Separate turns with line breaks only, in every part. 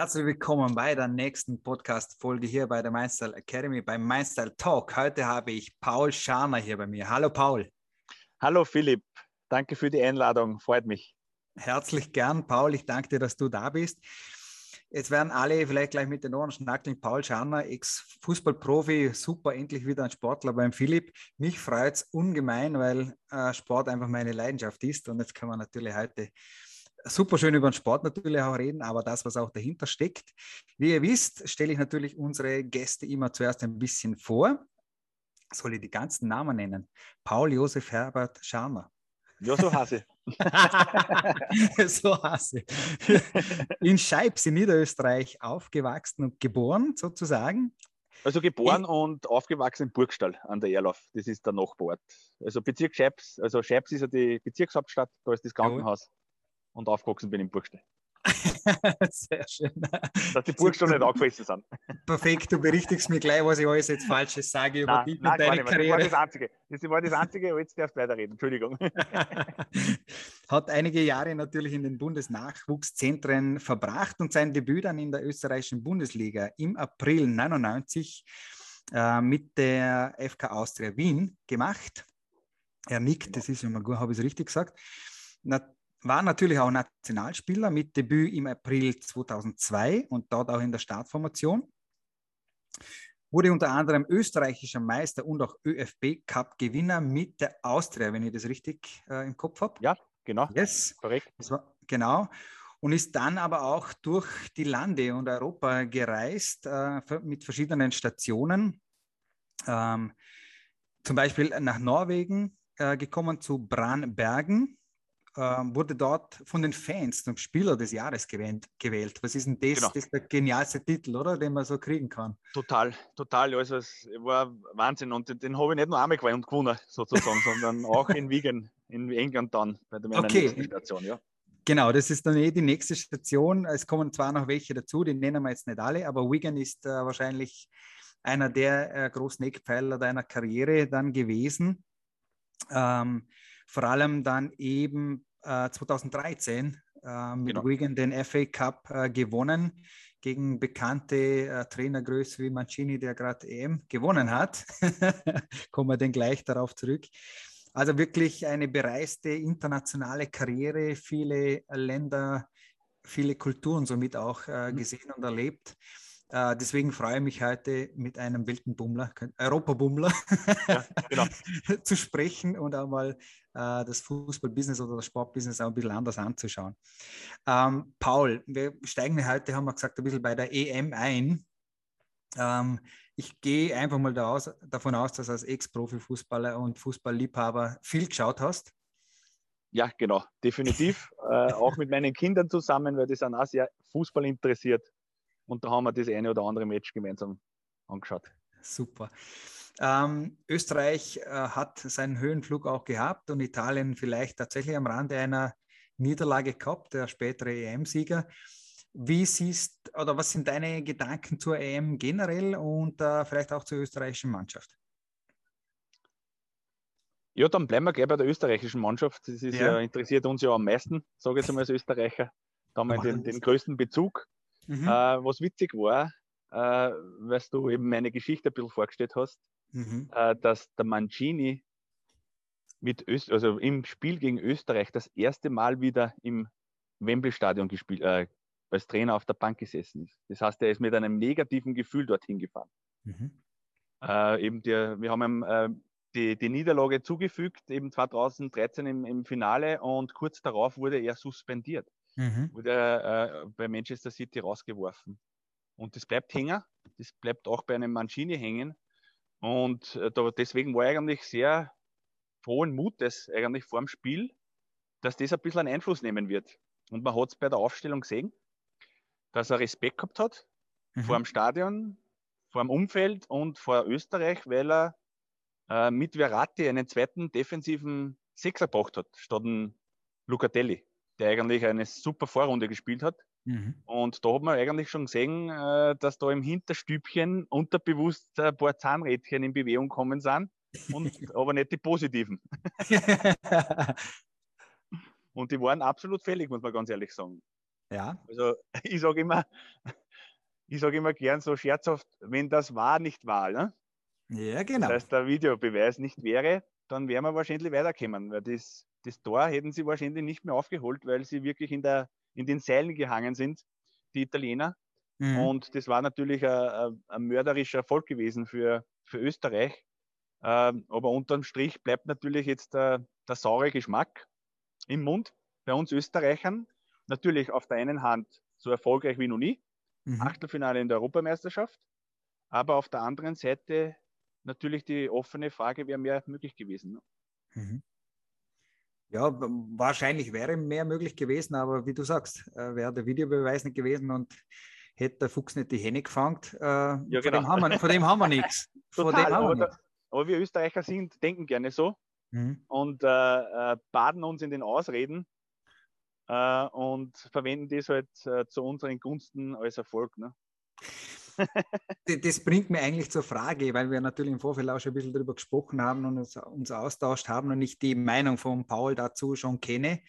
Herzlich willkommen bei der nächsten Podcast-Folge hier bei der Mindstyle Academy, beim Mindstyle Talk. Heute habe ich Paul Scharner hier bei mir. Hallo Paul.
Hallo Philipp, danke für die Einladung, freut mich.
Herzlich gern, Paul. Ich danke dir, dass du da bist. Jetzt werden alle vielleicht gleich mit den Ohren schnackeln. Paul Scharner, Ex-Fußballprofi, super, endlich wieder ein Sportler beim Philipp. Mich freut es ungemein, weil äh, Sport einfach meine Leidenschaft ist. Und jetzt können wir natürlich heute super schön über den Sport natürlich auch reden, aber das, was auch dahinter steckt. Wie ihr wisst, stelle ich natürlich unsere Gäste immer zuerst ein bisschen vor. Soll ich die ganzen Namen nennen? Paul Josef Herbert Scharner.
Ja, so hasse.
so hasse. In Scheibs in Niederösterreich aufgewachsen und geboren sozusagen.
Also geboren ich, und aufgewachsen in Burgstall an der Erlauf. Das ist der Nachbarort. Also Bezirk Scheibs, also Scheibs ist ja die Bezirkshauptstadt, da ist das Krankenhaus und aufgewachsen bin in Burgstall.
Sehr schön.
Dass die Burgstall nicht angefressen sind.
Perfekt, du berichtigst mir gleich, was ich alles jetzt Falsches sage über nein, dich und deine Karriere.
Das war das Einzige. Das war das Einzige, aber jetzt darfst du weiterreden. Entschuldigung.
Hat einige Jahre natürlich in den Bundesnachwuchszentren verbracht und sein Debüt dann in der österreichischen Bundesliga im April 99 äh, mit der FK Austria Wien gemacht. Er nickt, das ist immer gut, habe ich es richtig gesagt. Na, war natürlich auch Nationalspieler mit Debüt im April 2002 und dort auch in der Startformation. Wurde unter anderem österreichischer Meister und auch ÖFB-Cup-Gewinner mit der Austria, wenn ich das richtig äh, im Kopf habe.
Ja, genau.
Yes. Korrekt. War, genau. Und ist dann aber auch durch die Lande und Europa gereist äh, mit verschiedenen Stationen. Ähm, zum Beispiel nach Norwegen äh, gekommen zu Branbergen wurde dort von den Fans zum Spieler des Jahres gewählt. gewählt. Was ist denn das? Genau. Das ist der genialste Titel, oder? Den man so kriegen kann.
Total, total. Also es war Wahnsinn. Und den, den habe ich nicht nur einmal gewonnen, sozusagen, sondern auch in Wigan, in England dann, bei der okay. nächsten Station, ja.
Genau, das ist dann eh die nächste Station. Es kommen zwar noch welche dazu, die nennen wir jetzt nicht alle, aber Wigan ist äh, wahrscheinlich einer der äh, großen Eckpfeiler deiner Karriere dann gewesen. Ähm, vor allem dann eben äh, 2013 äh, mit genau. Wigan den FA Cup äh, gewonnen gegen bekannte äh, Trainergröße wie Mancini, der gerade EM gewonnen hat. Kommen wir dann gleich darauf zurück. Also wirklich eine bereiste internationale Karriere, viele Länder, viele Kulturen somit auch äh, mhm. gesehen und erlebt. Uh, deswegen freue ich mich heute mit einem wilden Bummler, Europabummler, ja, genau. zu sprechen und auch mal uh, das Fußballbusiness oder das Sportbusiness auch ein bisschen anders anzuschauen. Ähm, Paul, wir steigen heute, haben wir gesagt, ein bisschen bei der EM ein. Ähm, ich gehe einfach mal da aus, davon aus, dass du als Ex-Profi-Fußballer und Fußballliebhaber viel geschaut hast.
Ja, genau, definitiv. äh, auch mit meinen Kindern zusammen, weil die sind auch sehr Fußball interessiert. Und da haben wir das eine oder andere Match gemeinsam angeschaut.
Super. Ähm, Österreich äh, hat seinen Höhenflug auch gehabt und Italien vielleicht tatsächlich am Rande einer Niederlage gehabt, der spätere EM-Sieger. Wie siehst oder was sind deine Gedanken zur EM generell und äh, vielleicht auch zur österreichischen Mannschaft?
Ja, dann bleiben wir gleich bei der österreichischen Mannschaft. Das ja. ja interessiert uns ja am meisten, sage ich jetzt mal als Österreicher. Da haben wir den, den größten Bezug. Mhm. Äh, was witzig war, äh, weil du eben meine Geschichte ein bisschen vorgestellt hast, mhm. äh, dass der Mancini mit Öst also im Spiel gegen Österreich das erste Mal wieder im Wembley-Stadion gespielt, äh, als Trainer auf der Bank gesessen ist. Das heißt, er ist mit einem negativen Gefühl dorthin gefahren. Mhm. Äh, eben der, wir haben ihm äh, die, die Niederlage zugefügt, eben 2013 im, im Finale und kurz darauf wurde er suspendiert mhm. wurde äh, bei Manchester City rausgeworfen. Und das bleibt hängen, das bleibt auch bei einem Mancini hängen. Und äh, da, deswegen war ich eigentlich sehr frohen Mutes eigentlich vor dem Spiel, dass das ein bisschen einen Einfluss nehmen wird. Und man hat es bei der Aufstellung gesehen, dass er Respekt gehabt hat mhm. vor dem Stadion, vor dem Umfeld und vor Österreich, weil er äh, mit Verratti einen zweiten defensiven Sechser gebracht hat, statt einen Lucatelli der eigentlich eine super Vorrunde gespielt hat. Mhm. Und da hat man eigentlich schon gesehen, äh, dass da im Hinterstübchen unterbewusst ein paar Zahnrädchen in Bewegung kommen sind, und, aber nicht die positiven. und die waren absolut fällig, muss man ganz ehrlich sagen.
Ja.
Also ich sage immer, ich sage immer gern so scherzhaft, wenn das war, nicht war. Ne?
Ja, genau.
Das heißt, der Videobeweis nicht wäre, dann wären wir wahrscheinlich weiterkommen, weil das, das Tor hätten sie wahrscheinlich nicht mehr aufgeholt, weil sie wirklich in, der, in den Seilen gehangen sind, die Italiener. Mhm. Und das war natürlich ein, ein, mörderischer Erfolg gewesen für, für Österreich. Ähm, aber unterm Strich bleibt natürlich jetzt der, der saure Geschmack im Mund bei uns Österreichern. Natürlich auf der einen Hand so erfolgreich wie noch nie. Mhm. Achtelfinale in der Europameisterschaft. Aber auf der anderen Seite natürlich die offene Frage, wäre mehr möglich gewesen. Ne? Mhm.
Ja, wahrscheinlich wäre mehr möglich gewesen, aber wie du sagst, äh, wäre der Videobeweis nicht gewesen und hätte der Fuchs nicht die Hände gefangen, äh, ja, von, genau. dem haben wir, von dem haben wir nichts.
Von dem haben wir aber, aber, wir Österreicher sind, denken gerne so mhm. und äh, äh, baden uns in den Ausreden äh, und verwenden das halt äh, zu unseren Gunsten als Erfolg. Ne?
Das bringt mir eigentlich zur Frage, weil wir natürlich im Vorfeld auch schon ein bisschen darüber gesprochen haben und uns, uns austauscht haben und ich die Meinung von Paul dazu schon kenne.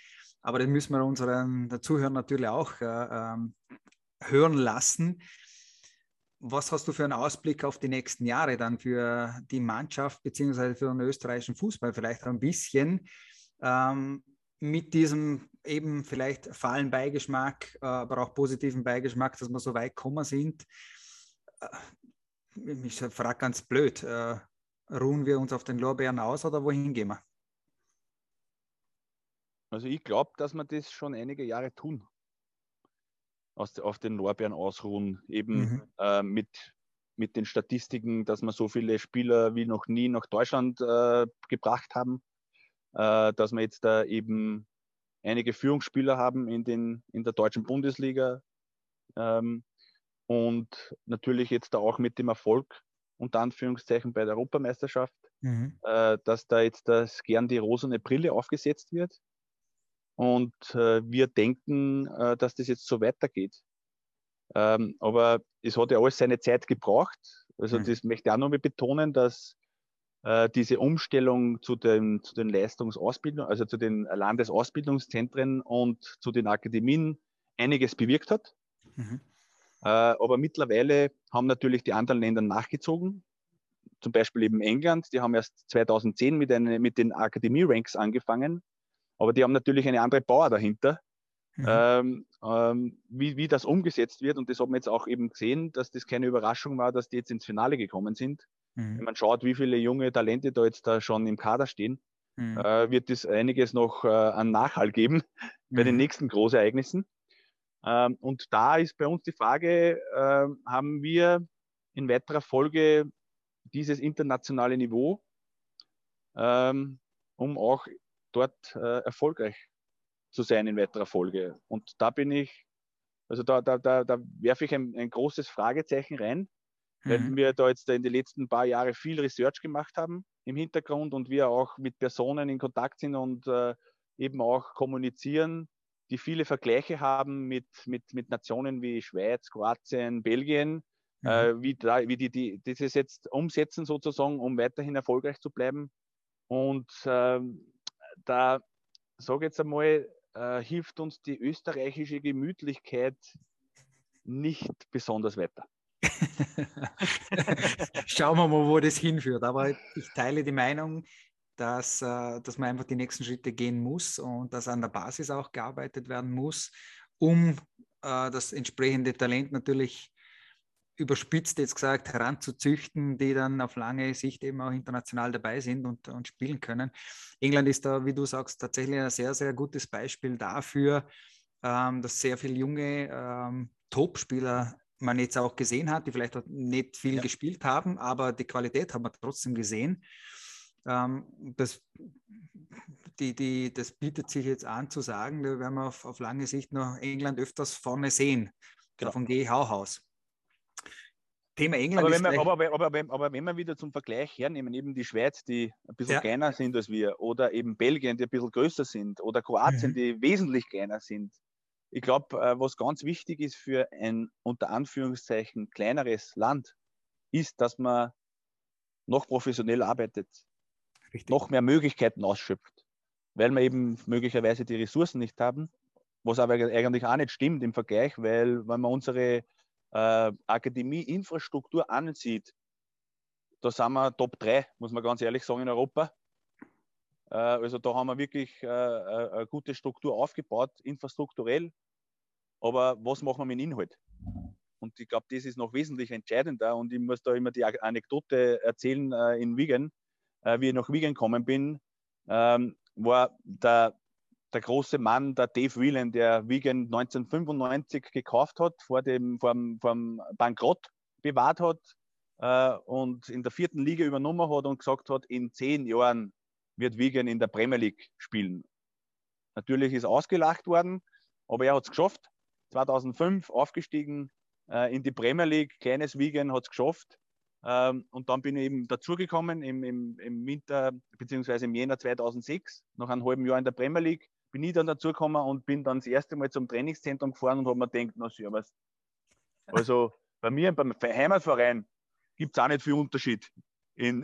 Aber das müssen wir unseren Zuhörern natürlich auch äh, ähm, hören lassen. Was hast du für einen Ausblick auf die nächsten Jahre dann für die Mannschaft beziehungsweise für den österreichischen Fußball? Vielleicht ein bisschen ähm, mit diesem eben vielleicht fahlen Beigeschmack, äh, aber auch positiven Beigeschmack, dass wir so weit gekommen sind. Äh, ich frage ganz blöd, äh, ruhen wir uns auf den Lorbeeren aus oder wohin gehen wir?
Also ich glaube, dass wir das schon einige Jahre tun. Aus, auf den Lorbeeren ausruhen, eben mhm. äh, mit, mit den Statistiken, dass wir so viele Spieler wie noch nie nach Deutschland äh, gebracht haben, äh, dass wir jetzt da eben einige Führungsspieler haben in, den, in der deutschen Bundesliga, ähm, und natürlich jetzt da auch mit dem Erfolg, unter Anführungszeichen, bei der Europameisterschaft, mhm. äh, dass da jetzt das gern die rosene Brille aufgesetzt wird. Und äh, wir denken, äh, dass das jetzt so weitergeht. Ähm, aber es hat ja alles seine Zeit gebraucht. Also mhm. das möchte ich auch noch mal betonen, dass äh, diese Umstellung zu den, zu den Leistungsausbildungen, also zu den Landesausbildungszentren und zu den Akademien einiges bewirkt hat. Mhm. Äh, aber mittlerweile haben natürlich die anderen Länder nachgezogen. Zum Beispiel eben England, die haben erst 2010 mit, eine, mit den Akademie-Ranks angefangen, aber die haben natürlich eine andere Power dahinter. Mhm. Ähm, ähm, wie, wie das umgesetzt wird. Und das haben wir jetzt auch eben gesehen, dass das keine Überraschung war, dass die jetzt ins Finale gekommen sind. Mhm. Wenn man schaut, wie viele junge Talente da jetzt da schon im Kader stehen, mhm. äh, wird es einiges noch äh, an Nachhall geben bei den mhm. nächsten Großereignissen. Ähm, und da ist bei uns die Frage, äh, haben wir in weiterer Folge dieses internationale Niveau, ähm, um auch dort äh, erfolgreich zu sein in weiterer Folge. Und da bin ich, also da, da, da, da werfe ich ein, ein großes Fragezeichen rein, weil mhm. wir da jetzt in den letzten paar Jahren viel Research gemacht haben im Hintergrund und wir auch mit Personen in Kontakt sind und äh, eben auch kommunizieren die viele Vergleiche haben mit, mit, mit Nationen wie Schweiz, Kroatien, Belgien, mhm. äh, wie, wie die, die das jetzt umsetzen sozusagen, um weiterhin erfolgreich zu bleiben. Und ähm, da sage ich jetzt einmal, äh, hilft uns die österreichische Gemütlichkeit nicht besonders weiter.
Schauen wir mal, wo das hinführt. Aber ich teile die Meinung, dass, äh, dass man einfach die nächsten Schritte gehen muss und dass an der Basis auch gearbeitet werden muss, um äh, das entsprechende Talent natürlich überspitzt jetzt gesagt heranzuzüchten, die dann auf lange Sicht eben auch international dabei sind und, und spielen können. England ist da, wie du sagst, tatsächlich ein sehr, sehr gutes Beispiel dafür, ähm, dass sehr viele junge ähm, Top-Spieler man jetzt auch gesehen hat, die vielleicht nicht viel ja. gespielt haben, aber die Qualität haben wir trotzdem gesehen. Ähm, das, die, die, das bietet sich jetzt an zu sagen, da werden wir auf, auf lange Sicht noch England öfters vorne sehen. Genau. Davon gehe ich auch aus.
Thema England aber wenn, wir, aber, aber, aber, aber, wenn wir wieder zum Vergleich hernehmen, eben die Schweiz, die ein bisschen ja. kleiner sind als wir, oder eben Belgien, die ein bisschen größer sind, oder Kroatien, mhm. die wesentlich kleiner sind. Ich glaube, äh, was ganz wichtig ist für ein unter Anführungszeichen kleineres Land, ist, dass man noch professionell arbeitet, Richtig. noch mehr Möglichkeiten ausschöpft, weil wir eben möglicherweise die Ressourcen nicht haben was aber eigentlich auch nicht stimmt im Vergleich, weil wenn man unsere äh, Akademie-Infrastruktur ansieht, da sind wir Top 3, muss man ganz ehrlich sagen, in Europa. Äh, also da haben wir wirklich äh, äh, eine gute Struktur aufgebaut, infrastrukturell. Aber was machen wir mit dem Inhalt? Und ich glaube, das ist noch wesentlich entscheidender. Und ich muss da immer die Anekdote erzählen äh, in Wigan, äh, wie ich nach Wigan gekommen bin, ähm, war der, der große Mann, der Dave Whelan, der Wigan 1995 gekauft hat, vor dem, vor dem, Bankrott bewahrt hat äh, und in der vierten Liga übernommen hat und gesagt hat, in zehn Jahren wird Wigan in der Premier League spielen. Natürlich ist ausgelacht worden, aber er hat es geschafft. 2005 aufgestiegen äh, in die Premier League, kleines Wigan hat es geschafft. Ähm, und dann bin ich eben dazugekommen im, im, im Winter beziehungsweise im Jänner 2006, nach einem halben Jahr in der Premier League, bin ich dann dazugekommen und bin dann das erste Mal zum Trainingszentrum gefahren und habe mir gedacht, na servus. Also bei mir beim Heimatverein gibt es auch nicht viel Unterschied in,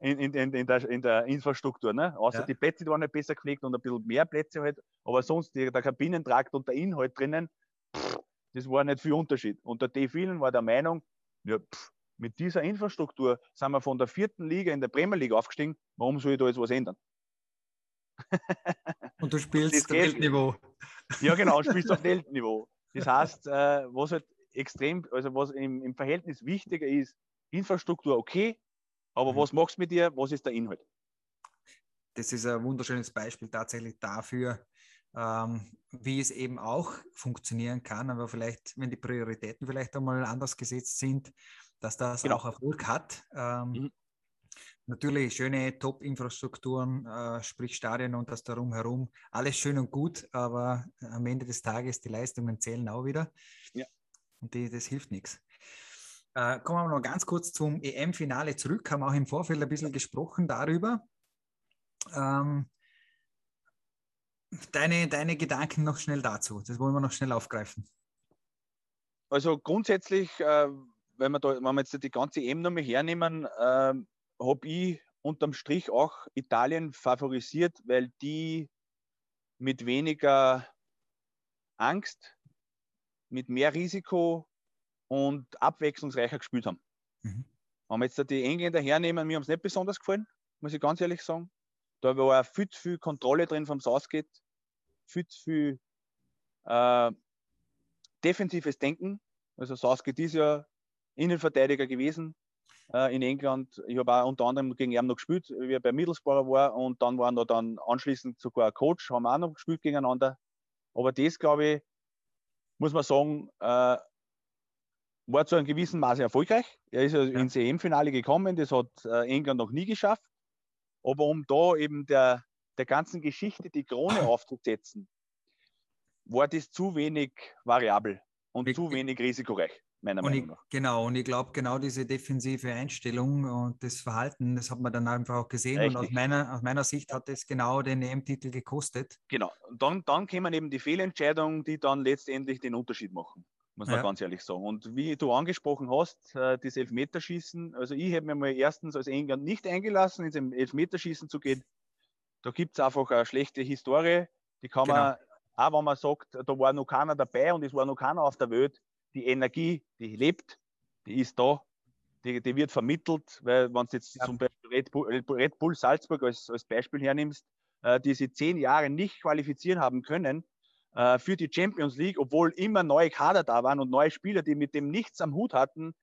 in, in, in, der, in der Infrastruktur. Ne? Außer ja. die Plätze waren nicht besser gepflegt und ein bisschen mehr Plätze halt. Aber sonst die, der Kabinentrakt und der Inhalt drinnen, pff, das war nicht viel Unterschied. Und der D. war der Meinung, ja, pff, mit dieser Infrastruktur sind wir von der vierten Liga in der Premier League aufgestiegen. Warum soll ich da jetzt was ändern?
Und du spielst auf Weltniveau.
Ja, genau, du spielst auf Weltniveau. Das heißt, äh, was halt extrem, also was im, im Verhältnis wichtiger ist, Infrastruktur okay, aber mhm. was machst du mit dir? Was ist der Inhalt?
Das ist ein wunderschönes Beispiel tatsächlich dafür, ähm, wie es eben auch funktionieren kann, aber vielleicht, wenn die Prioritäten vielleicht einmal anders gesetzt sind, dass das genau. auch Erfolg hat. Ähm, mhm. Natürlich schöne Top-Infrastrukturen, äh, sprich Stadien und das darum herum, alles schön und gut, aber am Ende des Tages die Leistungen zählen auch wieder. Ja. Und die, das hilft nichts. Äh, kommen wir noch ganz kurz zum EM-Finale zurück. Haben auch im Vorfeld ein bisschen gesprochen darüber. Ähm, deine, deine Gedanken noch schnell dazu. Das wollen wir noch schnell aufgreifen.
Also grundsätzlich, äh, wenn, wir da, wenn wir jetzt die ganze EM nochmal hernehmen, äh, habe ich unterm Strich auch Italien favorisiert, weil die mit weniger Angst, mit mehr Risiko und abwechslungsreicher gespielt haben. Mhm. Wenn wir jetzt die Engländer hernehmen, mir haben es nicht besonders gefallen, muss ich ganz ehrlich sagen. Da war viel zu viel Kontrolle drin vom Southgate, viel zu viel äh, defensives Denken. Also Southgate ist ja Innenverteidiger gewesen äh, in England. Ich habe auch unter anderem gegen ihn noch gespielt, wie er bei Middlesbrough war und dann waren wir dann anschließend sogar Coach, haben wir auch noch gespielt gegeneinander. Aber das, glaube ich, muss man sagen, äh, war zu einem gewissen Maße erfolgreich. Er ist ja. ins EM-Finale gekommen, das hat äh, England noch nie geschafft. Aber um da eben der, der ganzen Geschichte die Krone aufzusetzen, war das zu wenig variabel und zu wenig risikoreich, meiner Meinung
ich,
nach.
Genau, und ich glaube, genau diese defensive Einstellung und das Verhalten, das hat man dann einfach auch gesehen. Richtig. Und aus meiner, aus meiner Sicht hat das genau den EM-Titel gekostet.
Genau, und dann, dann kämen eben die Fehlentscheidungen, die dann letztendlich den Unterschied machen muss man ja. ganz ehrlich sagen. Und wie du angesprochen hast, äh, das Elfmeterschießen, also ich habe mir mal erstens als England nicht eingelassen, ins Elfmeterschießen zu gehen. Da gibt es einfach eine schlechte Historie. Die kann genau. man, auch wenn man sagt, da war noch keiner dabei und es war noch keiner auf der Welt, die Energie, die lebt, die ist da, die, die wird vermittelt, weil wenn du jetzt ja. zum Beispiel Red Bull, Red Bull Salzburg als, als Beispiel hernimmst, äh, die sie zehn Jahre nicht qualifizieren haben können, äh, für die Champions League, obwohl immer neue Kader da waren und neue Spieler, die mit dem nichts am Hut hatten.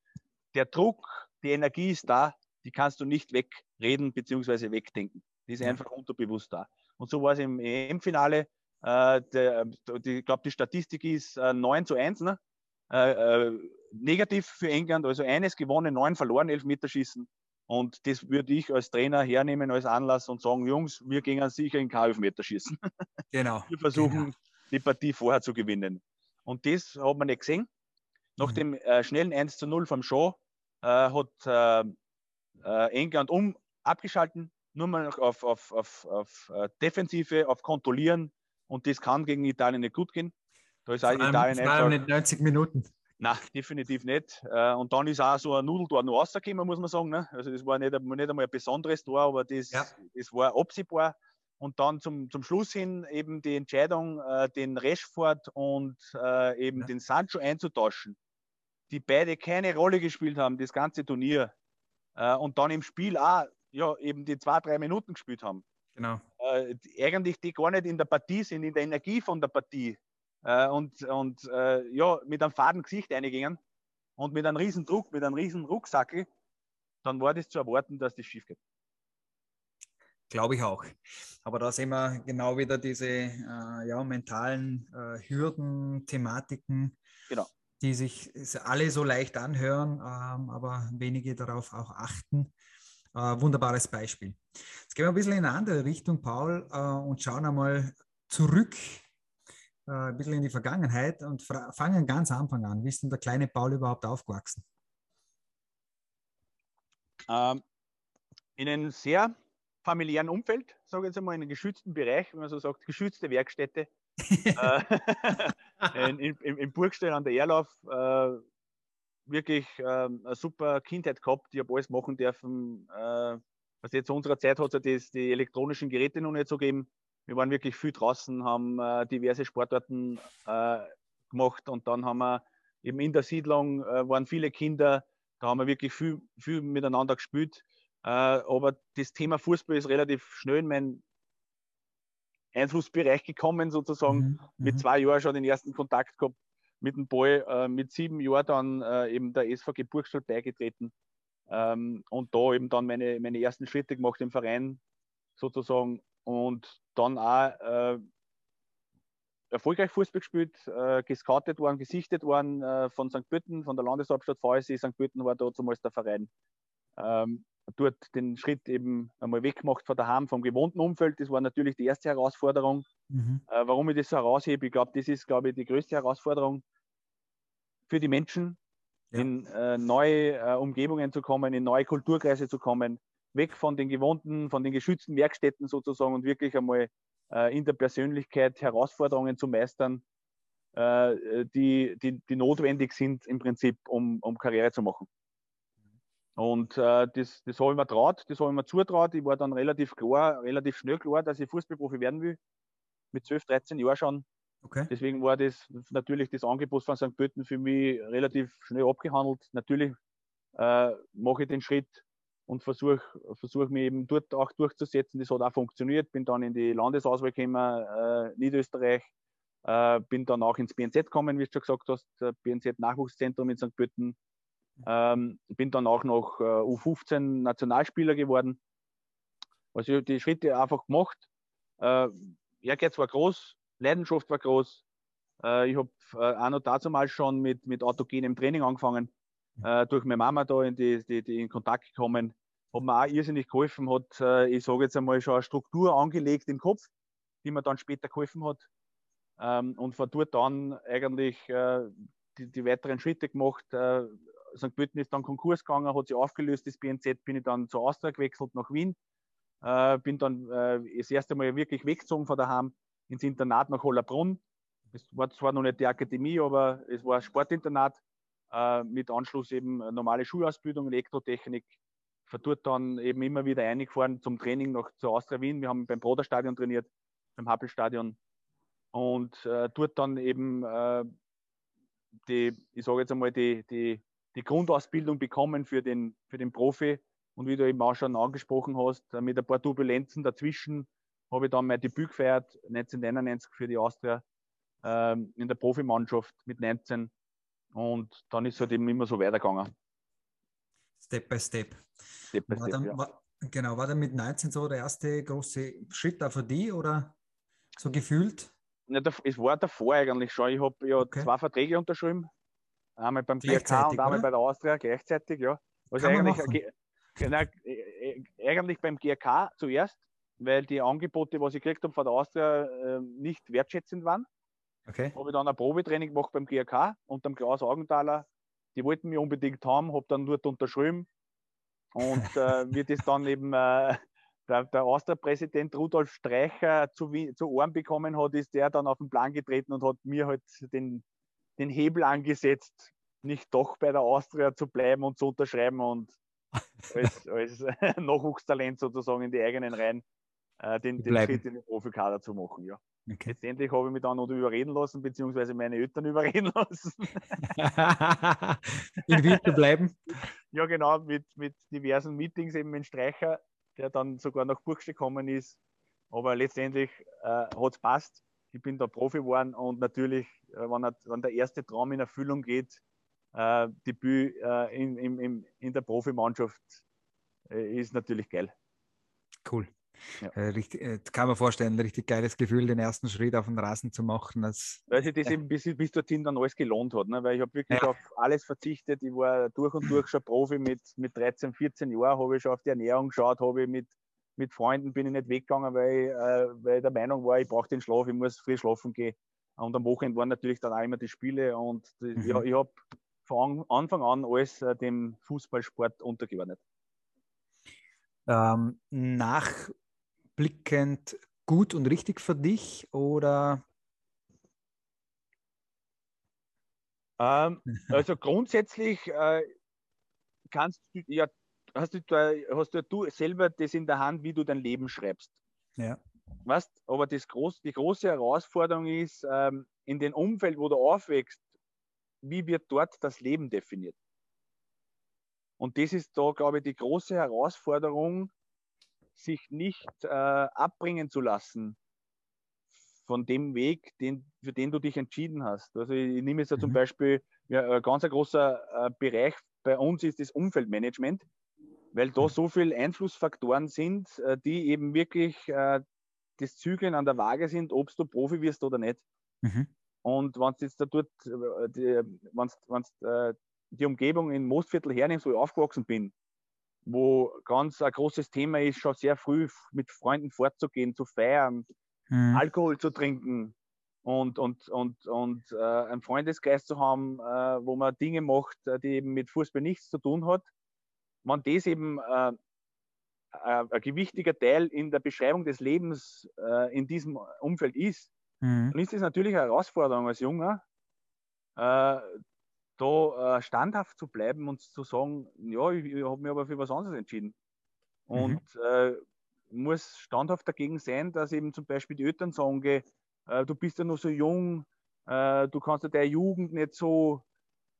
Der Druck, die Energie ist da, die kannst du nicht wegreden bzw. wegdenken. Die ist einfach unterbewusst da. Und so war es im EM-Finale. Äh, ich glaube, die Statistik ist äh, 9 zu 1. Ne? Äh, äh, negativ für England, also eines gewonnen, neun verloren, Elfmeterschießen. Und das würde ich als Trainer hernehmen als Anlass und sagen, Jungs, wir gehen sicher in K-Elfmeterschießen.
Genau.
wir versuchen, genau die Partie vorher zu gewinnen. Und das hat man nicht gesehen. Nach mhm. dem äh, schnellen 1 zu 0 vom Show äh, hat äh, äh, England um abgeschalten, nur mal noch auf, auf, auf, auf äh, Defensive, auf Kontrollieren. Und das kann gegen Italien nicht gut gehen.
Da ist auch Italien vor allem nicht 90 Minuten.
Nein, definitiv nicht. Äh, und dann ist auch so ein Nudeltor noch rausgekommen, muss man sagen. Ne? Also das war nicht, nicht einmal ein besonderes Tor, aber das, ja. das war absehbar. und dann zum, zum Schluss hin eben die Entscheidung, äh, den Rashford und eben ja. den Sancho einzutauschen, die beide keine Rolle gespielt haben, das ganze Turnier. Und dann im Spiel auch ja, eben die zwei, drei Minuten gespielt haben.
Genau.
Äh, eigentlich die gar nicht in der Partie sind, in der Energie von der Partie. Äh, und und äh, ja, mit einem faden Gesicht eingingen und mit einem riesen Druck, mit einem riesen Rucksackel, dann war das zu erwarten, dass das schief geht.
Glaube ich auch. Aber da sehen wir genau wieder diese äh, ja, mentalen äh, Hürden, Thematiken,
genau.
die sich alle so leicht anhören, ähm, aber wenige darauf auch achten. Äh, wunderbares Beispiel. Jetzt gehen wir ein bisschen in eine andere Richtung, Paul, äh, und schauen einmal zurück, äh, ein bisschen in die Vergangenheit und fangen ganz am Anfang an. Wie ist denn der kleine Paul überhaupt aufgewachsen?
Ähm, in einem sehr familiären Umfeld, sage ich jetzt einmal, in einem geschützten Bereich, wenn man so sagt, geschützte Werkstätte. Äh, in, in, in Burgstall an der Erlauf äh, wirklich äh, eine super Kindheit gehabt. Ich habe alles machen dürfen. Äh, was jetzt zu unserer Zeit hat es ja die elektronischen Geräte noch nicht so gegeben. Wir waren wirklich viel draußen, haben äh, diverse Sportarten äh, gemacht und dann haben wir eben in der Siedlung äh, waren viele Kinder, da haben wir wirklich viel, viel miteinander gespielt. Äh, aber das Thema Fußball ist relativ schnell in meinen Einflussbereich gekommen, sozusagen. Mhm, mit mhm. zwei Jahren schon den ersten Kontakt gehabt mit dem Ball. Äh, mit sieben Jahren dann äh, eben der SVG Burgstall beigetreten ähm, und da eben dann meine, meine ersten Schritte gemacht im Verein sozusagen und dann auch äh, erfolgreich Fußball gespielt, äh, gescoutet worden, gesichtet worden äh, von St. Pötten, von der Landeshauptstadt VSC. St. Pötten war da damals der Verein. Ähm, dort den Schritt eben einmal weggemacht von daheim, vom gewohnten Umfeld. Das war natürlich die erste Herausforderung. Mhm. Äh, warum ich das so heraushebe, ich glaube, das ist, glaube ich, die größte Herausforderung für die Menschen, ja. in äh, neue äh, Umgebungen zu kommen, in neue Kulturkreise zu kommen, weg von den gewohnten, von den geschützten Werkstätten sozusagen und wirklich einmal äh, in der Persönlichkeit Herausforderungen zu meistern, äh, die, die, die notwendig sind im Prinzip, um, um Karriere zu machen. Und äh, das, das habe ich mir traut, das habe ich mir zutraut. Ich war dann relativ klar, relativ schnell klar, dass ich Fußballprofi werden will. Mit 12, 13 Jahren schon. Okay. Deswegen war das natürlich das Angebot von St. Pölten für mich relativ schnell abgehandelt. Natürlich äh, mache ich den Schritt und versuche versuch mich eben dort auch durchzusetzen. Das hat auch funktioniert. Bin dann in die Landesauswahl gekommen, äh, Niederösterreich. Äh, bin dann auch ins BNZ gekommen, wie du schon gesagt hast, BNZ Nachwuchszentrum in St. Pölten ähm, bin dann auch noch äh, U15 Nationalspieler geworden. Also die Schritte einfach gemacht. Äh, Ehrgeiz war groß, Leidenschaft war groß. Äh, ich habe äh, auch noch dazu mal schon mit, mit autogenem Training angefangen. Äh, durch meine Mama da in, die, die, die in Kontakt gekommen. Hat mir auch irrsinnig geholfen, hat, äh, ich sage jetzt einmal, schon eine Struktur angelegt im Kopf, die mir dann später geholfen hat. Ähm, und von dort an eigentlich äh, die, die, weiteren Schritte gemacht, äh, St. Pölten ist dann Konkurs gegangen, hat sich aufgelöst, das BNZ, bin ich dann zur Austria gewechselt nach Wien. Äh, bin dann äh, das erste Mal wirklich weggezogen von daheim ins Internat nach Hollerbrunn. Es war zwar noch nicht die Akademie, aber es war ein Sportinternat äh, mit Anschluss eben normale Schulausbildung, Elektrotechnik. Von dort dann eben immer wieder eingefahren zum Training noch zur Austria Wien. Wir haben beim Broderstadion trainiert, beim Happelstadion. Und äh, dort dann eben äh, die, ich sage jetzt einmal, die, die die Grundausbildung bekommen für den, für den Profi. Und wie du eben auch schon angesprochen hast, mit ein paar Turbulenzen dazwischen habe ich dann mein Debüt gefeiert, 1991 für die Austria ähm, in der Profimannschaft mit 19. Und dann ist es halt eben immer so weitergegangen.
Step by Step.
Step by
war Step, dann, war, genau, war dann mit 19 so der erste große Schritt da für die oder so gefühlt?
Ja, es war davor eigentlich schon. Ich habe ja okay. zwei Verträge unterschrieben Einmal beim GRK und einmal oder? bei der Austria gleichzeitig, ja. Also eigentlich, genau, eigentlich beim GRK zuerst, weil die Angebote, was ich gekriegt habe von der Austria, äh, nicht wertschätzend waren. Okay. Habe ich dann ein Probetraining gemacht beim GRK und dem Klaus Augenthaler. Die wollten mich unbedingt haben, habe dann dort unterschrieben. Und äh, wird es dann eben äh, der, der Austria-Präsident Rudolf Streicher zu, zu Ohren bekommen hat, ist der dann auf den Plan getreten und hat mir halt den den Hebel angesetzt, nicht doch bei der Austria zu bleiben und zu unterschreiben und als, als Nachwuchstalent sozusagen in die eigenen Reihen äh, den, den Schritt in den Profikader zu machen. Ja. Okay. Letztendlich habe ich mich dann noch überreden lassen, beziehungsweise meine Eltern überreden lassen.
in Wien zu bleiben?
Ja, genau, mit, mit diversen Meetings eben mit Streicher, der dann sogar nach Burgste gekommen ist. Aber letztendlich äh, hat es passt. Ich bin da Profi geworden und natürlich, äh, wenn, er, wenn, der erste Traum in Erfüllung geht, äh, Debüt äh, in, in, in der Profimannschaft, äh, ist natürlich geil.
Cool. Ja. Äh, richtig, äh, kann man vorstellen, ein richtig geiles Gefühl, den ersten Schritt auf den Rasen zu machen. Als,
weil sich das eben bis, bis dorthin dann alles gelohnt hat. Ne? Weil ich habe wirklich ja. auf alles verzichtet. Ich war durch und durch schon Profi mit, mit 13, 14 Jahren, habe ich schon auf die Ernährung geschaut, habe ich mit, mit Freunden bin ich nicht weggegangen, weil ich, äh, weil ich der Meinung war, ich brauche den Schlaf, ich muss früh schlafen gehen. Und am Wochenende waren natürlich dann auch immer die Spiele und die, mhm. ich, ich habe von Anfang an alles äh, dem Fußballsport untergeordnet.
Ähm, nachblickend gut und richtig für dich oder?
Ähm, also grundsätzlich äh, kannst du ja hast du, hast du selber das in der Hand, wie du dein Leben schreibst.
Ja.
Weißt, aber das groß, die große Herausforderung ist, ähm, in dem Umfeld, wo du aufwächst, wie wird dort das Leben definiert? Und das ist da, glaube ich, die große Herausforderung, sich nicht äh, abbringen zu lassen von dem Weg, den, für den du dich entschieden hast. Also ich, ich nehme jetzt ja mhm. zum Beispiel, ja, ein ganz großer äh, Bereich bei uns ist das Umfeldmanagement, weil da mhm. so viele Einflussfaktoren sind, äh, die eben wirklich äh, das Zügeln an der Waage sind, ob du Profi wirst oder nicht. Mhm. Und wenn du jetzt da dort, äh, äh, die Umgebung in Mostviertel hernimmst, wo ich aufgewachsen bin, wo ganz ein großes Thema ist, schon sehr früh mit Freunden fortzugehen, zu feiern, mhm. Alkohol zu trinken und, und, und, und äh, einen Freundesgeist zu haben, äh, wo man Dinge macht, äh, die eben mit Fußball nichts zu tun hat. Wenn das eben äh, ein gewichtiger Teil in der Beschreibung des Lebens äh, in diesem Umfeld ist, mhm. dann ist es natürlich eine Herausforderung als Junger, äh, da äh, standhaft zu bleiben und zu sagen, ja, ich, ich habe mich aber für was anderes entschieden. Mhm. Und mhm. muss standhaft dagegen sein, dass eben zum Beispiel die Eltern sagen, äh, du bist ja noch so jung, äh, du kannst ja deine Jugend nicht so,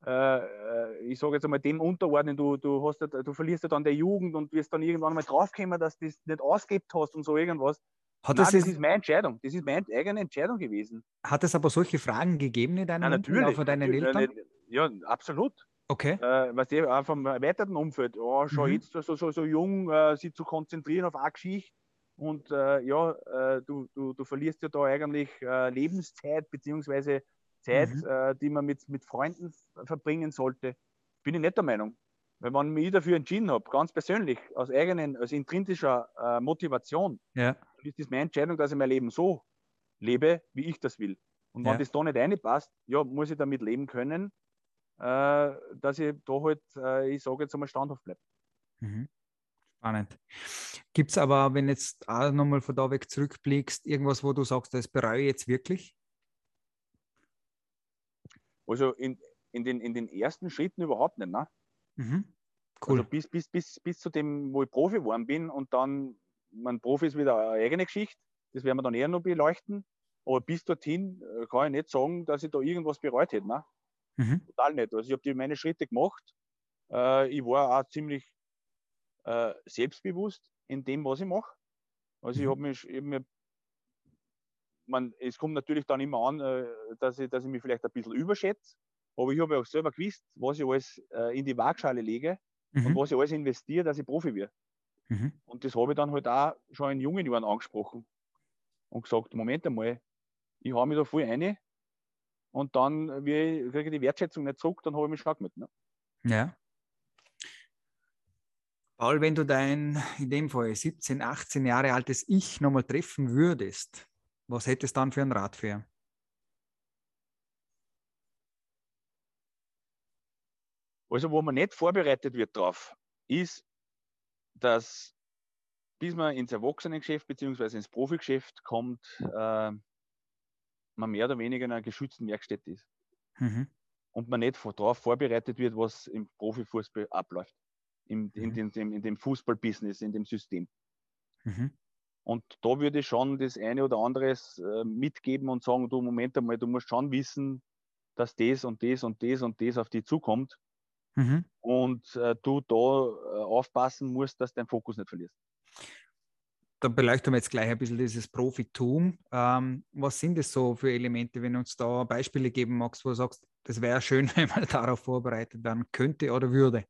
äh, ich sage jetzt einmal, dem unterordnen, du, du, hast, du verlierst ja dann der Jugend und wirst dann irgendwann mal draufkommen, dass du das nicht ausgibt hast und so irgendwas. Hat Nein, das, das ist meine Entscheidung. Das ist meine eigene Entscheidung gewesen.
Hat es aber solche Fragen gegeben in deinem
Nein,
von deinen Eltern?
Ja, absolut.
Okay.
Äh, was die, auch vom erweiterten Umfeld, oh, schon mhm. jetzt so, so, so jung, äh, sich zu konzentrieren auf eine Geschichte. Und äh, ja, äh, du, du, du verlierst ja da eigentlich äh, Lebenszeit, beziehungsweise Zeit, mhm. Äh, die man mit, mit Freunden verbringen sollte. Bin ich nicht der Meinung. Weil wenn ich mich dafür entschieden habe, ganz persönlich, aus eigenen, aus intrinsischer Motivation,
ja.
ist das meine Entscheidung, dass ich mein Leben so lebe, wie ich das will. Und wenn ja. das da nicht reinpasst, ja, muss ich damit leben können, dass ich da halt, äh, ich sage jetzt einmal, standhaft bleibe.
Mhm. Spannend. Gibt es aber, wenn jetzt auch nochmal von da weg zurückblickst, irgendwas, wo du sagst, das bereue ich jetzt wirklich?
Also in, in, den, in den ersten Schritten überhaupt nicht, ne? Mhm. Cool. Also bis, bis, bis, bis zu dem, wo ich Profi geworden bin und dann, mein Profi ist wieder eine eigene Geschichte, das werden wir dann eher noch beleuchten. Aber bis dorthin äh, kann ich nicht sagen, dass ich da irgendwas bereut hätte. Ne? Mhm. Total nicht. Also ich habe meine Schritte gemacht. Äh, ich war auch ziemlich äh, selbstbewusst in dem, was ich mache. Also mhm. ich habe mich eben, man, es kommt natürlich dann immer an, äh, dass, ich, dass ich mich vielleicht ein bisschen überschätze. Aber ich habe auch selber gewusst, was ich alles äh, in die Waagschale lege mhm. und was ich alles investiere, dass ich Profi werde. Mhm. Und das habe ich dann halt auch schon in jungen Jahren angesprochen und gesagt, Moment einmal, ich habe mich da voll eine und dann kriege ich die Wertschätzung nicht zurück, dann habe ich mich schlag mit. Ne?
Ja. Paul, wenn du dein, in dem Fall 17, 18 Jahre altes Ich nochmal treffen würdest, was hättest du dann für einen Rat für?
Also, wo man nicht vorbereitet wird drauf, ist, dass bis man ins Erwachsenengeschäft bzw. ins Profigeschäft kommt, äh, man mehr oder weniger in einer geschützten Werkstätte ist. Mhm. Und man nicht darauf vorbereitet wird, was im Profifußball abläuft. Im, mhm. in, dem, in dem Fußballbusiness, in dem System. Mhm. Und da würde ich schon das eine oder andere äh, mitgeben und sagen, du Moment einmal, du musst schon wissen, dass das und das und das und das auf dich zukommt. Mhm. Und äh, du da äh, aufpassen musst, dass du deinen Fokus nicht verlierst.
Da beleuchten wir jetzt gleich ein bisschen dieses Profitum. Ähm, was sind das so für Elemente, wenn du uns da Beispiele geben magst, wo du sagst, das wäre schön, wenn man darauf vorbereitet werden könnte oder würde?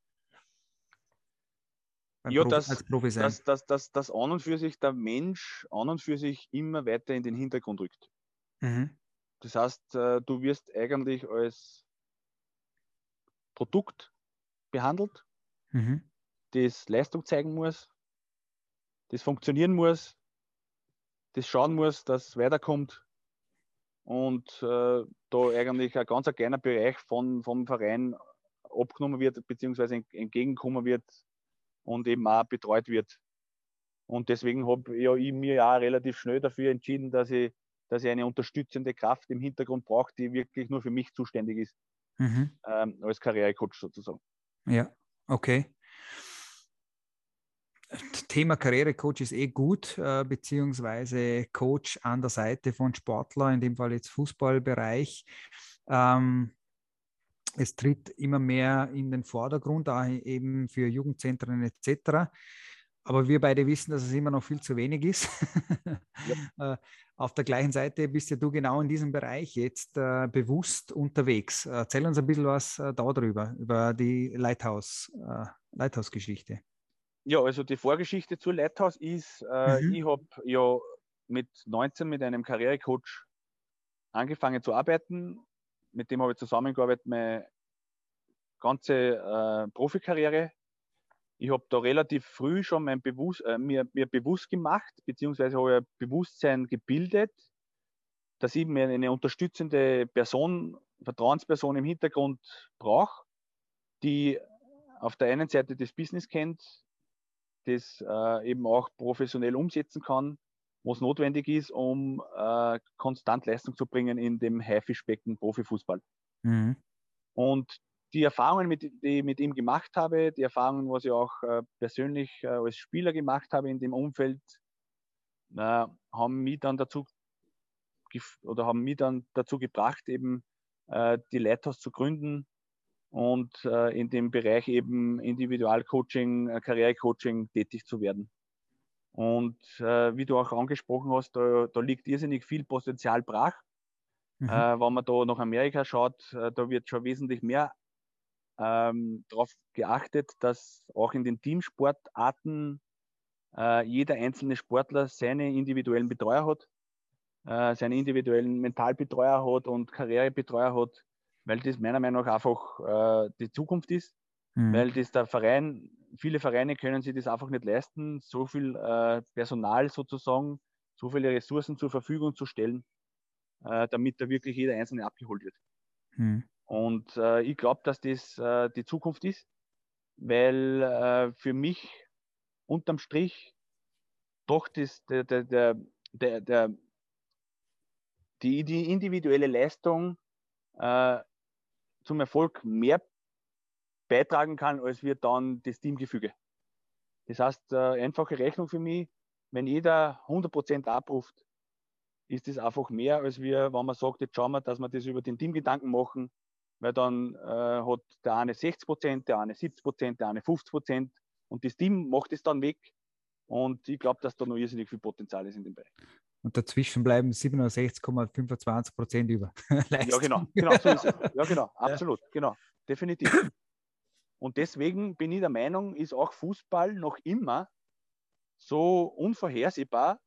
ja, Profi, dass, dass, dass, dass, dass an und für sich der Mensch an und für sich immer weiter in den Hintergrund rückt. Mhm. Das heißt, äh, du wirst eigentlich als Produkt behandelt, mhm. das Leistung zeigen muss, das funktionieren muss, das schauen muss, dass es weiterkommt und äh, da eigentlich ein ganz ein kleiner Bereich von, vom Verein abgenommen wird, beziehungsweise entgegenkommen wird, und eben auch betreut wird. Und deswegen habe ja ich mir ja relativ schnell dafür entschieden, dass ich, dass ich eine unterstützende Kraft im Hintergrund brauche, die wirklich nur für mich zuständig ist, mhm. ähm, als Karrierecoach sozusagen.
Ja, okay. Thema Karrierecoach ist eh gut, äh, beziehungsweise Coach an der Seite von Sportler, in dem Fall jetzt Fußballbereich. Ähm, es tritt immer mehr in den Vordergrund, auch eben für Jugendzentren etc. Aber wir beide wissen, dass es immer noch viel zu wenig ist. Ja. Äh, auf der gleichen Seite bist ja du genau in diesem Bereich jetzt äh, bewusst unterwegs. Erzähl uns ein bisschen was äh, darüber, über die Lighthouse, äh, Lighthouse-Geschichte.
Ja, also die Vorgeschichte zur Lighthouse ist, äh, mhm. ich habe ja mit 19 mit einem Karrierecoach angefangen zu arbeiten mit dem habe ich zusammengearbeitet, meine ganze äh, Profikarriere. Ich habe da relativ früh schon mein Bewusst, äh, mir, mir bewusst gemacht, beziehungsweise habe ich ein Bewusstsein gebildet, dass ich mir eine unterstützende Person, Vertrauensperson im Hintergrund brauche, die auf der einen Seite das Business kennt, das äh, eben auch professionell umsetzen kann was notwendig ist, um äh, konstant Leistung zu bringen in dem Haifischbecken Profifußball. Mhm. Und die Erfahrungen, mit, die ich mit ihm gemacht habe, die Erfahrungen, was ich auch äh, persönlich äh, als Spieler gemacht habe in dem Umfeld, haben mich dann dazu oder haben mich dann dazu gebracht, eben äh, die Lighthouse zu gründen und äh, in dem Bereich eben Individualcoaching, Karrierecoaching tätig zu werden. Und äh, wie du auch angesprochen hast, da, da, liegt irrsinnig viel Potenzial brach. Mhm. Äh, wenn man da nach Amerika schaut, äh, da wird schon wesentlich mehr ähm, darauf geachtet, dass auch in den Teamsportarten äh, jeder einzelne Sportler seine individuellen Betreuer hat, äh, seine individuellen Mentalbetreuer hat und Karrierebetreuer hat, weil das meiner Meinung nach einfach äh, die Zukunft ist, mhm. weil das der Verein viele Vereine können sich das einfach nicht leisten, so viel äh, Personal sozusagen, so viele Ressourcen zur Verfügung zu stellen, äh, damit da wirklich jeder Einzelne abgeholt wird. Hm. Und äh, ich glaube, dass das äh, die Zukunft ist, weil äh, für mich unterm Strich doch das, der, der, der, der, der die, die individuelle Leistung äh, zum Erfolg mehr beitragen kann, als wir dann das Teamgefüge. Das heißt, äh, einfache Rechnung für mich, wenn jeder 100% abruft, ist das einfach mehr, als wir, wenn man sagt, jetzt schauen wir, dass wir das über den Teamgedanken machen, weil dann äh, hat der eine 60%, der eine 70%, der eine 50% und das Team macht es dann weg. Und ich glaube, dass da noch irrsinnig viel Potenzial ist in dem Bereich.
Und dazwischen bleiben 67,25 Prozent über.
ja, genau, genau, so ist es. Ja, genau, absolut, ja. genau, definitiv. Und deswegen bin ich der Meinung, ist auch Fußball noch immer so unvorhersehbar,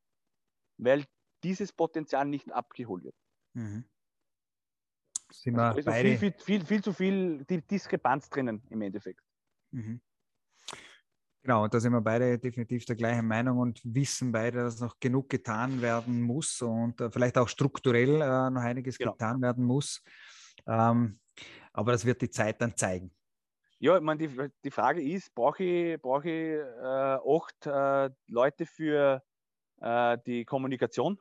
weil dieses Potenzial nicht abgeholt wird. Mhm.
Sind wir also beide...
viel, viel, viel, zu viel Diskrepanz drinnen im Endeffekt.
Mhm. Genau, da sind wir beide definitiv der gleichen Meinung und wissen beide, dass noch genug getan werden muss und äh, vielleicht auch strukturell äh, noch einiges genau. getan werden muss. Ähm, aber das wird die Zeit dann zeigen.
Ja, ich meine, die, die Frage ist, brauche ich, brauch ich äh, acht äh, Leute für äh, die Kommunikation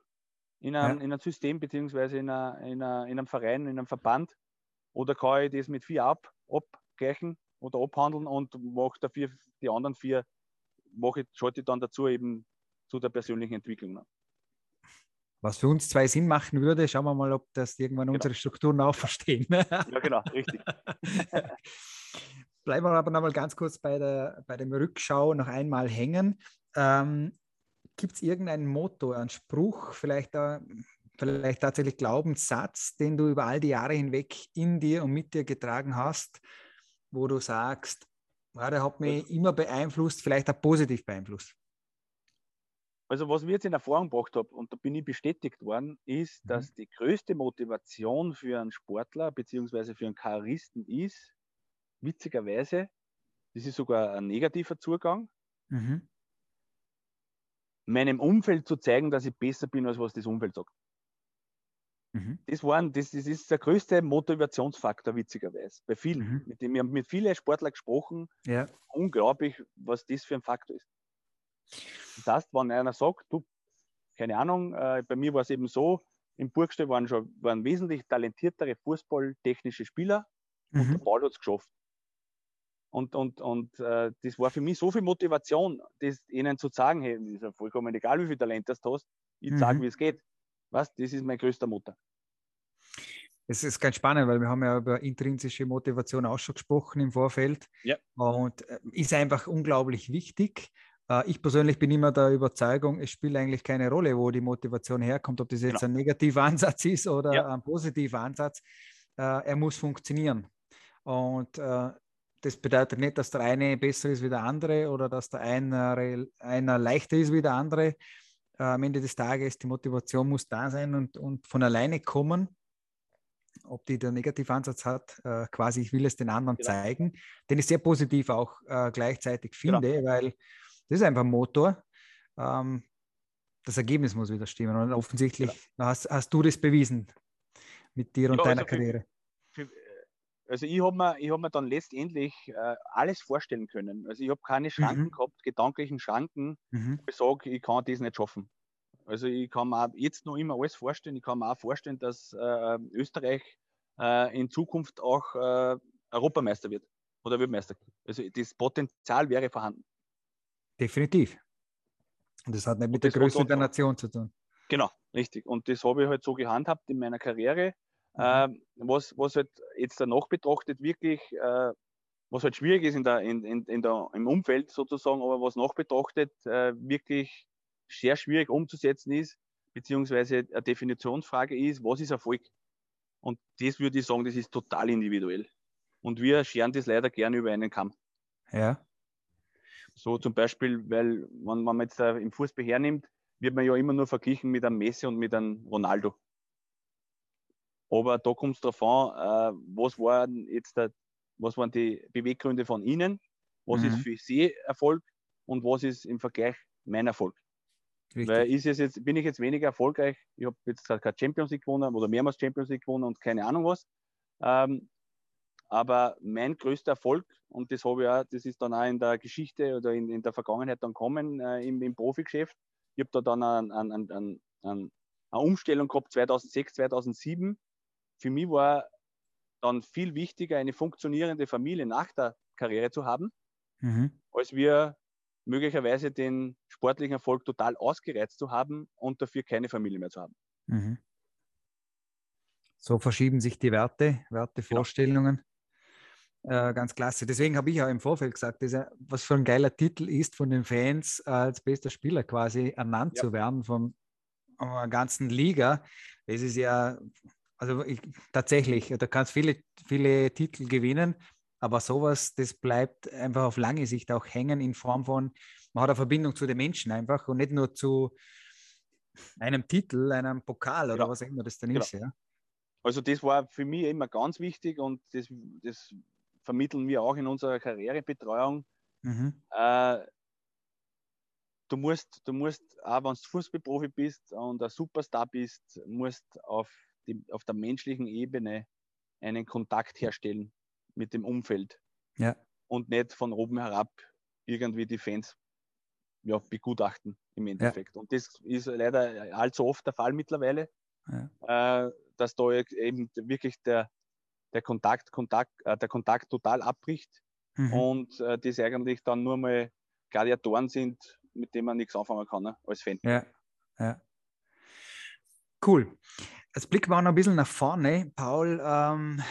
in einem, ja. in einem System beziehungsweise in, einer, in, einer, in einem Verein, in einem Verband? Oder kann ich das mit vier ab, abgleichen oder abhandeln und mache dafür die anderen vier, mache ich, schalte ich dann dazu eben zu der persönlichen Entwicklung.
Was für uns zwei Sinn machen würde, schauen wir mal, ob das irgendwann genau. unsere Strukturen auch verstehen.
ja, genau, richtig.
Bleiben wir aber nochmal ganz kurz bei, der, bei dem Rückschau noch einmal hängen. Ähm, Gibt es irgendein Motto, einen Spruch, vielleicht, äh, vielleicht tatsächlich Glaubenssatz, den du über all die Jahre hinweg in dir und mit dir getragen hast, wo du sagst, ja, der hat mich immer beeinflusst, vielleicht auch positiv beeinflusst?
Also was wir jetzt in Erfahrung gebracht haben, und da bin ich bestätigt worden, ist, mhm. dass die größte Motivation für einen Sportler bzw. für einen Karrieristen ist, witzigerweise, das ist sogar ein negativer Zugang, mhm. meinem Umfeld zu zeigen, dass ich besser bin, als was das Umfeld sagt. Mhm. Das, waren, das, das ist der größte Motivationsfaktor, witzigerweise, bei vielen. Mhm. Mit dem, wir haben mit vielen Sportlern gesprochen. Ja. Unglaublich, was das für ein Faktor ist. Das heißt, wenn einer sagt, du, keine Ahnung, äh, bei mir war es eben so, im Burgstall waren schon waren wesentlich talentiertere fußballtechnische Spieler mhm. und der Ball hat es geschafft. Und, und, und äh, das war für mich so viel Motivation, das ihnen zu sagen, hey, ist ja vollkommen egal, wie viel Talent du hast, ich mhm. sage, wie es geht. Was? Das ist mein größter Motor.
Es ist ganz spannend, weil wir haben ja über intrinsische Motivation auch schon gesprochen im Vorfeld. Ja. Und äh, ist einfach unglaublich wichtig. Äh, ich persönlich bin immer der Überzeugung, es spielt eigentlich keine Rolle, wo die Motivation herkommt, ob das jetzt genau. ein negativer Ansatz ist oder ja. ein positiver Ansatz. Äh, er muss funktionieren. Und das bedeutet nicht, dass der eine besser ist wie der andere oder dass der eine, einer leichter ist wie der andere. Am Ende des Tages, die Motivation muss da sein und, und von alleine kommen ob die der Negativansatz hat, äh, quasi ich will es den anderen genau. zeigen, den ich sehr positiv auch äh, gleichzeitig genau. finde, genau. weil das ist einfach ein Motor. Ähm, das Ergebnis muss wieder stimmen. Und offensichtlich genau. hast, hast, du das bewiesen mit dir und ja, deiner also Karriere.
Für, also ich habe mir, hab mir dann letztendlich äh, alles vorstellen können. Also ich habe keine Schranken mhm. gehabt, gedanklichen Schranken, mhm. ich sage, ich kann das nicht schaffen. Also ich kann mir jetzt noch immer alles vorstellen. Ich kann mir auch vorstellen, dass äh, Österreich äh, in Zukunft auch äh, Europameister wird oder Weltmeister. Also das Potenzial wäre vorhanden.
Definitiv. Und das hat nicht mit der Größe der Nation zu tun.
Genau, richtig. Und das habe ich halt so gehandhabt in meiner Karriere. Mhm. Ähm, was, was halt jetzt danach betrachtet wirklich, äh, was halt schwierig ist in der, in, in, in der, im Umfeld sozusagen, aber was nach betrachtet äh, wirklich sehr schwierig umzusetzen ist, beziehungsweise eine Definitionsfrage ist, was ist Erfolg? Und das würde ich sagen, das ist total individuell. Und wir scheren das leider gerne über einen Kamm.
Ja.
So zum Beispiel, weil, wenn, wenn man jetzt äh, im Fußball hernimmt, wird man ja immer nur verglichen mit einem Messi und mit einem Ronaldo. Aber da kommt es darauf an, äh, was waren jetzt der, was waren die Beweggründe von Ihnen, was mhm. ist für Sie Erfolg und was ist im Vergleich mein Erfolg. Richtig. Weil ist es jetzt, bin ich jetzt weniger erfolgreich, ich habe jetzt keine Champions League gewonnen oder mehrmals Champions League gewonnen und keine Ahnung was. Ähm, aber mein größter Erfolg, und das habe ich auch, das ist dann auch in der Geschichte oder in, in der Vergangenheit dann kommen äh, im, im Profigeschäft. Ich habe da dann eine, eine, eine, eine, Umstellung gehabt 2006, 2007. Für mich war dann viel wichtiger, eine funktionierende Familie nach der Karriere zu haben, mhm. als wir möglicherweise den sportlichen Erfolg total ausgereizt zu haben und dafür keine Familie mehr zu haben. Mhm.
So verschieben sich die Werte, Wertevorstellungen. Genau. Äh, ganz klasse. Deswegen habe ich auch im Vorfeld gesagt, dass was für ein geiler Titel ist, von den Fans als bester Spieler quasi ernannt ja. zu werden von einer ganzen Liga. Es ist ja, also ich, tatsächlich, da kannst viele, viele Titel gewinnen, aber sowas, das bleibt einfach auf lange Sicht auch hängen in Form von, man hat eine Verbindung zu den Menschen einfach und nicht nur zu einem Titel, einem Pokal oder genau. was immer das dann genau. ist. Ja.
Also das war für mich immer ganz wichtig und das, das vermitteln wir auch in unserer Karrierebetreuung. Mhm. Äh, du musst, du musst, auch wenn du Fußballprofi bist und ein Superstar bist, musst auf, die, auf der menschlichen Ebene einen Kontakt herstellen mit dem Umfeld.
Ja.
Und nicht von oben herab irgendwie die Fans ja, begutachten im Endeffekt. Ja. Und das ist leider allzu oft der Fall mittlerweile, ja. äh, dass da eben wirklich der, der Kontakt, Kontakt, äh, der Kontakt total abbricht mhm. und äh, das eigentlich dann nur mal Gladiatoren sind, mit dem man nichts anfangen kann, ne? als Fan.
Ja, ja. Cool. Jetzt blicken wir noch ein bisschen nach vorne. Paul, ähm,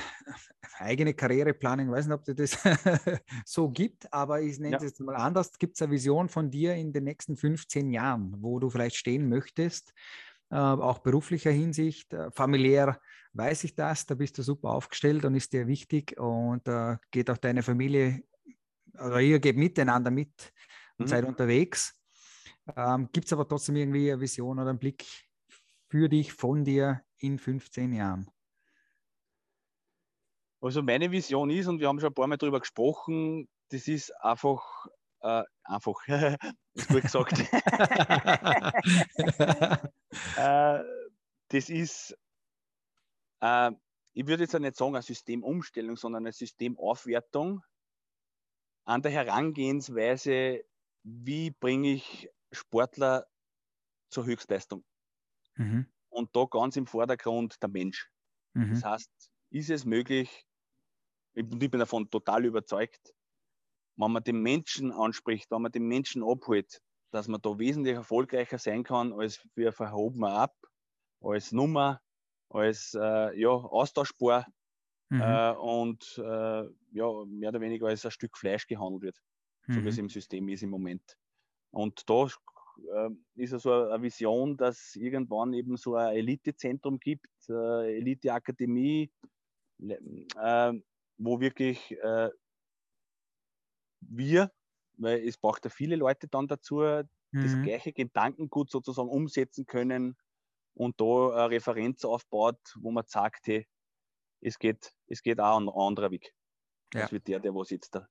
eigene Karriereplanung, weiß nicht, ob das so gibt, aber ich nenne es ja. jetzt mal anders. Gibt es eine Vision von dir in den nächsten 15 Jahren, wo du vielleicht stehen möchtest, äh, auch beruflicher Hinsicht, äh, familiär weiß ich das, da bist du super aufgestellt und ist dir wichtig und äh, geht auch deine Familie, oder ihr geht miteinander mit und mhm. seid unterwegs. Ähm, Gibt es aber trotzdem irgendwie eine Vision oder einen Blick für dich, von dir in 15 Jahren?
Also meine Vision ist, und wir haben schon ein paar Mal darüber gesprochen, das ist einfach, äh, einfach, ist gut gesagt. äh, das ist, äh, ich würde jetzt nicht sagen eine Systemumstellung, sondern eine Systemaufwertung an der Herangehensweise, wie bringe ich Sportler zur Höchstleistung. Mhm. Und da ganz im Vordergrund der Mensch. Mhm. Das heißt, ist es möglich, ich bin davon total überzeugt, wenn man den Menschen anspricht, wenn man den Menschen abholt, dass man da wesentlich erfolgreicher sein kann als wir verhoben ab, als Nummer, als äh, ja, austauschbar mhm. äh, und äh, ja, mehr oder weniger als ein Stück Fleisch gehandelt wird, mhm. so wie es mhm. im System ist im Moment. Und da äh, ist ja so eine Vision, dass irgendwann eben so ein Elitezentrum gibt, äh, Eliteakademie, äh, wo wirklich äh, wir, weil es braucht ja viele Leute dann dazu, mhm. das gleiche Gedankengut sozusagen umsetzen können und da eine Referenz aufbaut, wo man sagt, hey, es geht, es geht auch ein anderer Weg. Ja. als wie der, der was jetzt da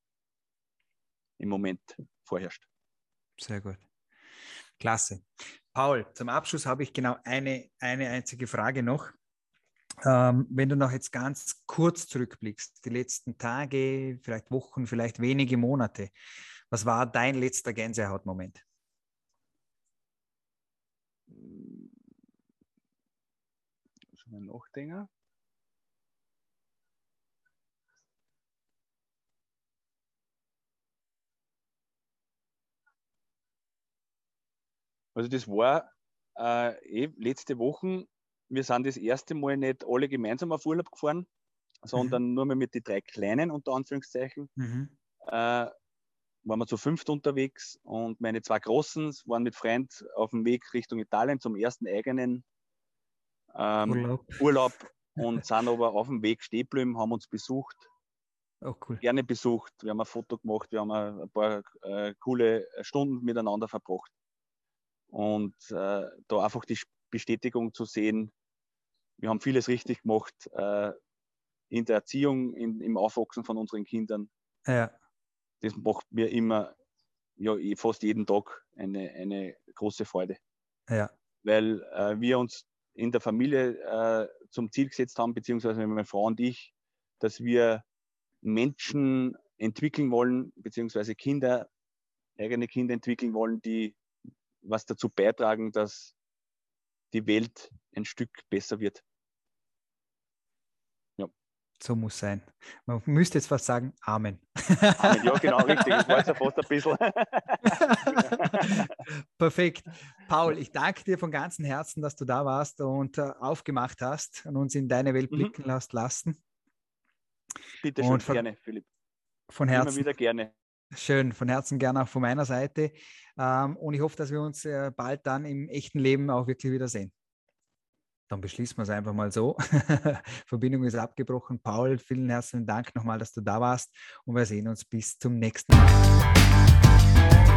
im Moment vorherrscht.
Sehr gut. Klasse. Paul, zum Abschluss habe ich genau eine, eine einzige Frage noch. Ähm, wenn du noch jetzt ganz kurz zurückblickst, die letzten Tage, vielleicht Wochen, vielleicht wenige Monate, was war dein letzter Gänsehautmoment?
Schon mal nachdenken. Also das war äh, eh letzte Woche. Wir sind das erste Mal nicht alle gemeinsam auf Urlaub gefahren, sondern mhm. nur mal mit den drei Kleinen, unter Anführungszeichen. Mhm. Äh, waren wir zu fünft unterwegs und meine zwei Großen waren mit Freund auf dem Weg Richtung Italien zum ersten eigenen ähm, Urlaub. Urlaub und sind aber auf dem Weg stehen geblieben, haben uns besucht. Oh, cool. Gerne besucht. Wir haben ein Foto gemacht, wir haben ein paar äh, coole Stunden miteinander verbracht. Und äh, da einfach die Bestätigung zu sehen, wir haben vieles richtig gemacht äh, in der Erziehung, in, im Aufwachsen von unseren Kindern. Ja. Das macht mir immer, ja, fast jeden Tag eine, eine große Freude. Ja. Weil äh, wir uns in der Familie äh, zum Ziel gesetzt haben, beziehungsweise meine Frau und ich, dass wir Menschen entwickeln wollen, beziehungsweise Kinder, eigene Kinder entwickeln wollen, die was dazu beitragen, dass die Welt ein Stück besser wird.
Ja. So muss sein. Man müsste jetzt fast sagen, Amen.
Amen. Ja, genau, richtig. Das war jetzt ja fast ein bisschen.
Perfekt. Paul, ich danke dir von ganzem Herzen, dass du da warst und uh, aufgemacht hast und uns in deine Welt mhm. blicken mhm. hast lassen.
Bitte schön, von, gerne, Philipp.
Von Herzen.
Immer wieder gerne.
Schön, von Herzen gerne auch von meiner Seite. Ähm, und ich hoffe, dass wir uns äh, bald dann im echten Leben auch wirklich wiedersehen. Dann beschließen wir es einfach mal so. Verbindung ist abgebrochen. Paul, vielen herzlichen Dank nochmal, dass du da warst und wir sehen uns bis zum nächsten Mal.